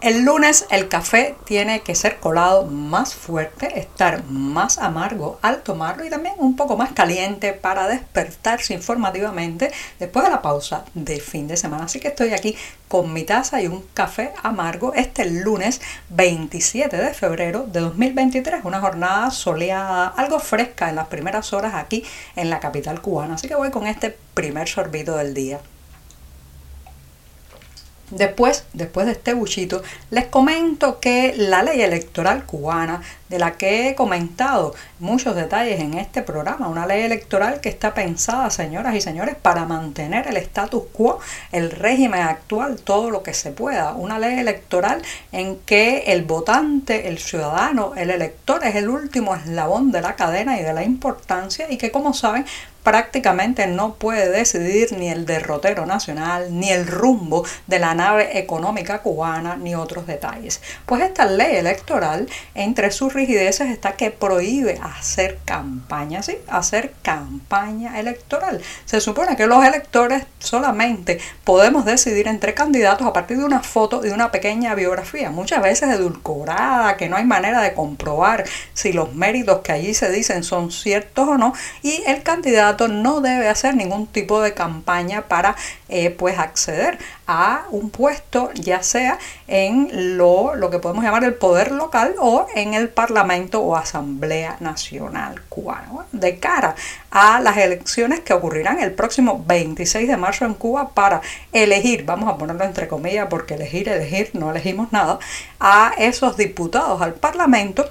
El lunes el café tiene que ser colado más fuerte, estar más amargo al tomarlo y también un poco más caliente para despertarse informativamente después de la pausa de fin de semana. Así que estoy aquí con mi taza y un café amargo este lunes 27 de febrero de 2023, una jornada soleada, algo fresca en las primeras horas aquí en la capital cubana. Así que voy con este primer sorbito del día. Después, después de este buchito, les comento que la ley electoral cubana, de la que he comentado muchos detalles en este programa, una ley electoral que está pensada, señoras y señores, para mantener el status quo, el régimen actual, todo lo que se pueda. Una ley electoral en que el votante, el ciudadano, el elector es el último eslabón de la cadena y de la importancia y que, como saben, prácticamente no puede decidir ni el derrotero nacional, ni el rumbo de la nave económica cubana, ni otros detalles. Pues esta ley electoral, entre sus rigideces, está que prohíbe hacer campaña, ¿sí? Hacer campaña electoral. Se supone que los electores solamente podemos decidir entre candidatos a partir de una foto y una pequeña biografía, muchas veces edulcorada, que no hay manera de comprobar si los méritos que allí se dicen son ciertos o no, y el candidato no debe hacer ningún tipo de campaña para eh, pues acceder a un puesto, ya sea en lo, lo que podemos llamar el poder local o en el Parlamento o Asamblea Nacional Cubana. de cara a las elecciones que ocurrirán el próximo 26 de marzo en Cuba para elegir, vamos a ponerlo entre comillas porque elegir, elegir, no elegimos nada, a esos diputados al Parlamento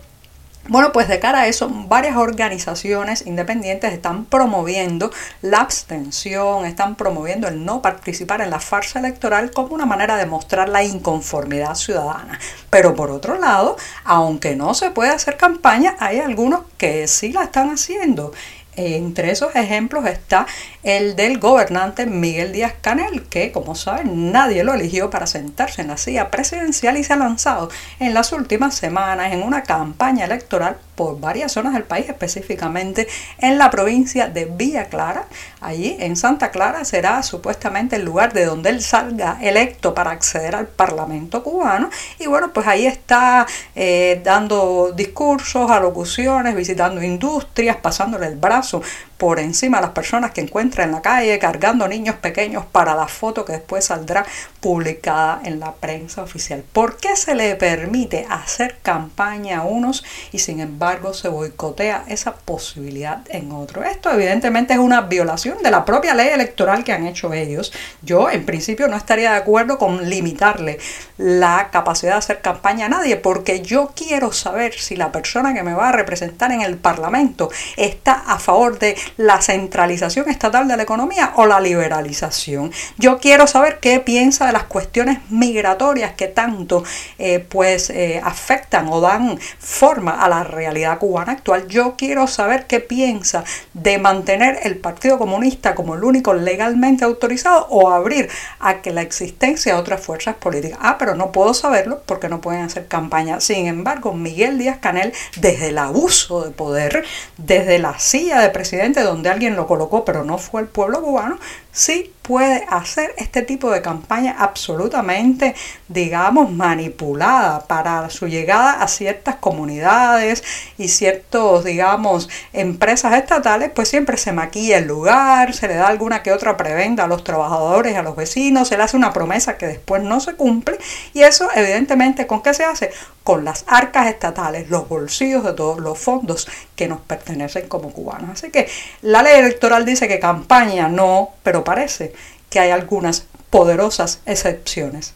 bueno, pues de cara a eso, varias organizaciones independientes están promoviendo la abstención, están promoviendo el no participar en la farsa electoral como una manera de mostrar la inconformidad ciudadana. Pero por otro lado, aunque no se puede hacer campaña, hay algunos que sí la están haciendo entre esos ejemplos está el del gobernante Miguel Díaz Canel, que como saben nadie lo eligió para sentarse en la silla presidencial y se ha lanzado en las últimas semanas en una campaña electoral por varias zonas del país, específicamente en la provincia de Villa Clara. Allí en Santa Clara será supuestamente el lugar de donde él salga electo para acceder al Parlamento cubano. Y bueno, pues ahí está eh, dando discursos, alocuciones, visitando industrias, pasándole el brazo por encima de las personas que encuentra en la calle cargando niños pequeños para la foto que después saldrá publicada en la prensa oficial. ¿Por qué se le permite hacer campaña a unos y sin embargo se boicotea esa posibilidad en otros? Esto evidentemente es una violación de la propia ley electoral que han hecho ellos. Yo en principio no estaría de acuerdo con limitarle la capacidad de hacer campaña a nadie porque yo quiero saber si la persona que me va a representar en el Parlamento está a favor de la centralización estatal de la economía o la liberalización. Yo quiero saber qué piensa de las cuestiones migratorias que tanto eh, pues eh, afectan o dan forma a la realidad cubana actual. Yo quiero saber qué piensa de mantener el Partido Comunista como el único legalmente autorizado o abrir a que la existencia de otras fuerzas políticas. Ah, pero no puedo saberlo porque no pueden hacer campaña. Sin embargo, Miguel Díaz Canel, desde el abuso de poder, desde la silla de presidente, donde alguien lo colocó, pero no fue el pueblo cubano, sí puede hacer este tipo de campaña absolutamente, digamos, manipulada para su llegada a ciertas comunidades y ciertos, digamos, empresas estatales, pues siempre se maquilla el lugar, se le da alguna que otra prebenda a los trabajadores, a los vecinos, se le hace una promesa que después no se cumple y eso evidentemente con qué se hace? Con las arcas estatales, los bolsillos de todos los fondos que nos pertenecen como cubanos. Así que la ley electoral dice que campaña no, pero parece que hay algunas poderosas excepciones.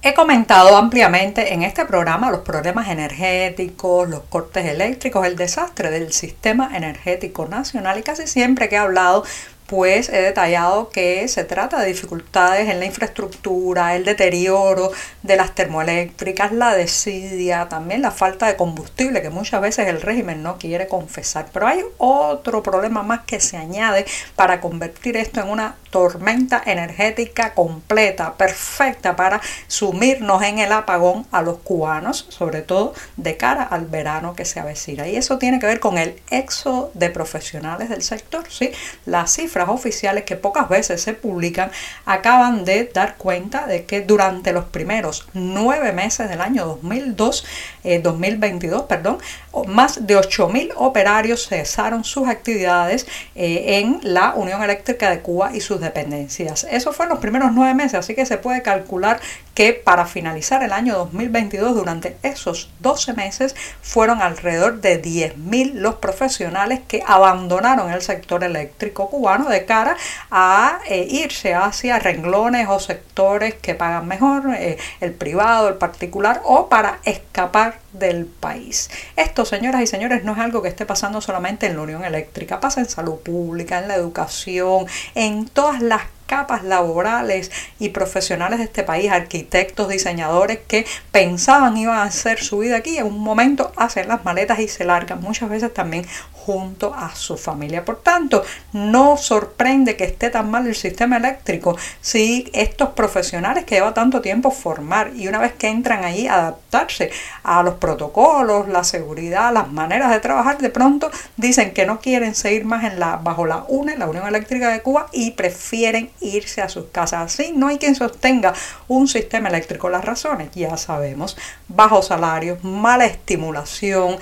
He comentado ampliamente en este programa los problemas energéticos, los cortes eléctricos, el desastre del sistema energético nacional y casi siempre que he hablado pues he detallado que se trata de dificultades en la infraestructura, el deterioro de las termoeléctricas, la desidia, también la falta de combustible que muchas veces el régimen no quiere confesar. Pero hay otro problema más que se añade para convertir esto en una tormenta energética completa, perfecta para sumirnos en el apagón a los cubanos, sobre todo de cara al verano que se avecina. Y eso tiene que ver con el éxodo de profesionales del sector. ¿sí? Las oficiales que pocas veces se publican acaban de dar cuenta de que durante los primeros nueve meses del año 2002, 2022, eh, perdón, más de 8.000 operarios cesaron sus actividades eh, en la Unión Eléctrica de Cuba y sus dependencias. Eso fue en los primeros nueve meses, así que se puede calcular que para finalizar el año 2022, durante esos 12 meses, fueron alrededor de 10.000 los profesionales que abandonaron el sector eléctrico cubano de cara a eh, irse hacia renglones o sectores que pagan mejor, eh, el privado, el particular, o para escapar del país. Esto, señoras y señores, no es algo que esté pasando solamente en la Unión Eléctrica, pasa en salud pública, en la educación, en todas las capas laborales y profesionales de este país, arquitectos, diseñadores que pensaban iban a hacer su vida aquí, en un momento hacen las maletas y se largan, muchas veces también junto a su familia. Por tanto, no sorprende que esté tan mal el sistema eléctrico si estos profesionales que lleva tanto tiempo formar y una vez que entran ahí adaptarse a los protocolos, la seguridad, las maneras de trabajar, de pronto dicen que no quieren seguir más en la, bajo la UNE, la Unión Eléctrica de Cuba, y prefieren irse a sus casas. Así no hay quien sostenga un sistema eléctrico. Las razones ya sabemos. Bajo salarios, mala estimulación,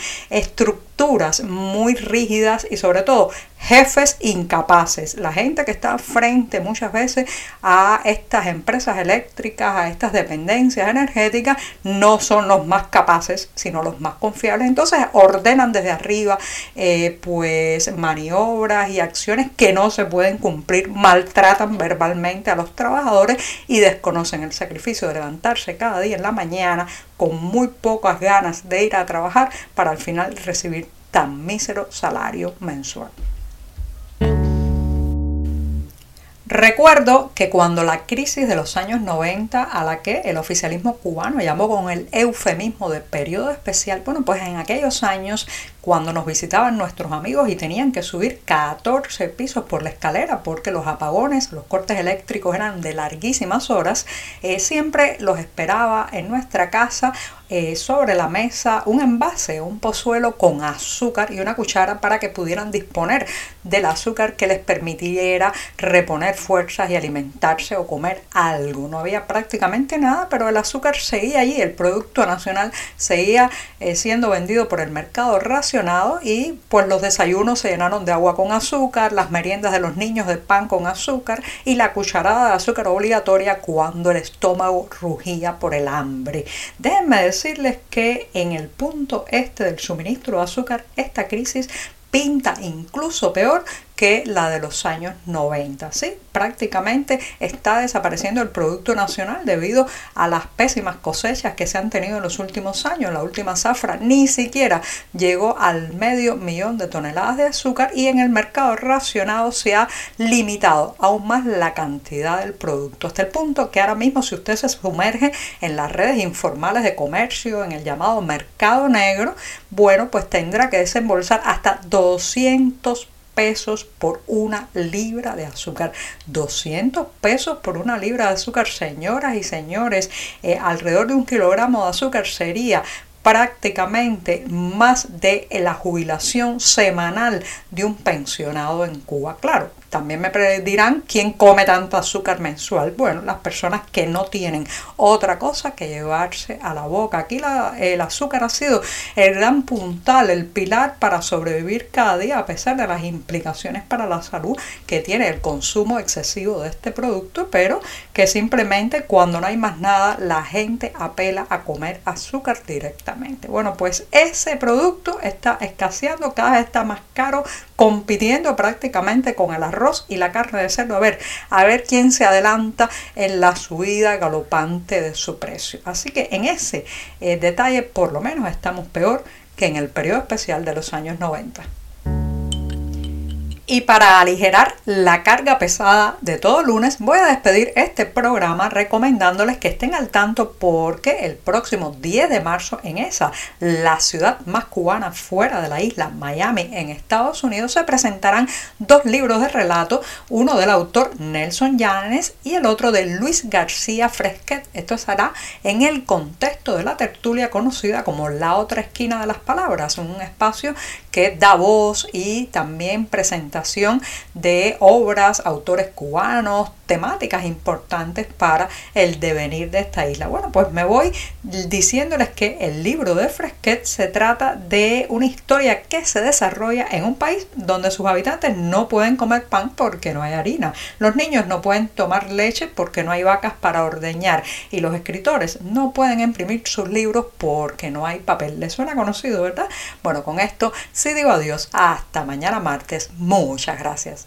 muy rígidas y sobre todo jefes incapaces, la gente que está frente muchas veces a estas empresas eléctricas, a estas dependencias energéticas, no son los más capaces, sino los más confiables. Entonces ordenan desde arriba eh, pues maniobras y acciones que no se pueden cumplir, maltratan verbalmente a los trabajadores y desconocen el sacrificio de levantarse cada día en la mañana con muy pocas ganas de ir a trabajar para al final recibir tan mísero salario mensual. Recuerdo que cuando la crisis de los años 90, a la que el oficialismo cubano llamó con el eufemismo de periodo especial, bueno, pues en aquellos años cuando nos visitaban nuestros amigos y tenían que subir 14 pisos por la escalera porque los apagones, los cortes eléctricos eran de larguísimas horas, eh, siempre los esperaba en nuestra casa eh, sobre la mesa un envase, un pozuelo con azúcar y una cuchara para que pudieran disponer del azúcar que les permitiera reponer fuerzas y alimentarse o comer algo. No había prácticamente nada, pero el azúcar seguía allí, el producto nacional seguía eh, siendo vendido por el mercado racional y pues los desayunos se llenaron de agua con azúcar, las meriendas de los niños de pan con azúcar y la cucharada de azúcar obligatoria cuando el estómago rugía por el hambre. Déjenme decirles que en el punto este del suministro de azúcar esta crisis pinta incluso peor que la de los años 90. ¿sí? Prácticamente está desapareciendo el Producto Nacional debido a las pésimas cosechas que se han tenido en los últimos años. La última zafra ni siquiera llegó al medio millón de toneladas de azúcar y en el mercado racionado se ha limitado aún más la cantidad del producto. Hasta el punto que ahora mismo si usted se sumerge en las redes informales de comercio, en el llamado mercado negro, bueno, pues tendrá que desembolsar hasta 200 pesos por una libra de azúcar. 200 pesos por una libra de azúcar, señoras y señores. Eh, alrededor de un kilogramo de azúcar sería prácticamente más de la jubilación semanal de un pensionado en Cuba. Claro, también me dirán quién come tanto azúcar mensual. Bueno, las personas que no tienen otra cosa que llevarse a la boca. Aquí el azúcar ha sido el gran puntal, el pilar para sobrevivir cada día a pesar de las implicaciones para la salud que tiene el consumo excesivo de este producto, pero que simplemente cuando no hay más nada la gente apela a comer azúcar directamente. Bueno, pues ese producto está escaseando, cada vez está más caro, compitiendo prácticamente con el arroz y la carne de cerdo. A ver, a ver quién se adelanta en la subida galopante de su precio. Así que en ese eh, detalle por lo menos estamos peor que en el periodo especial de los años 90. Y para aligerar la carga pesada de todo lunes, voy a despedir este programa recomendándoles que estén al tanto porque el próximo 10 de marzo en esa, la ciudad más cubana fuera de la isla, Miami, en Estados Unidos, se presentarán dos libros de relato, uno del autor Nelson Llanes y el otro de Luis García Fresquet. Esto estará en el contexto de la tertulia conocida como La otra esquina de las palabras, un espacio que da voz y también de obras, autores cubanos, temáticas importantes para el devenir de esta isla. Bueno, pues me voy diciéndoles que el libro de Fresquet se trata de una historia que se desarrolla en un país donde sus habitantes no pueden comer pan porque no hay harina. Los niños no pueden tomar leche porque no hay vacas para ordeñar. Y los escritores no pueden imprimir sus libros porque no hay papel. ¿Les suena conocido, verdad? Bueno, con esto sí digo adiós. Hasta mañana martes. Muchas gracias.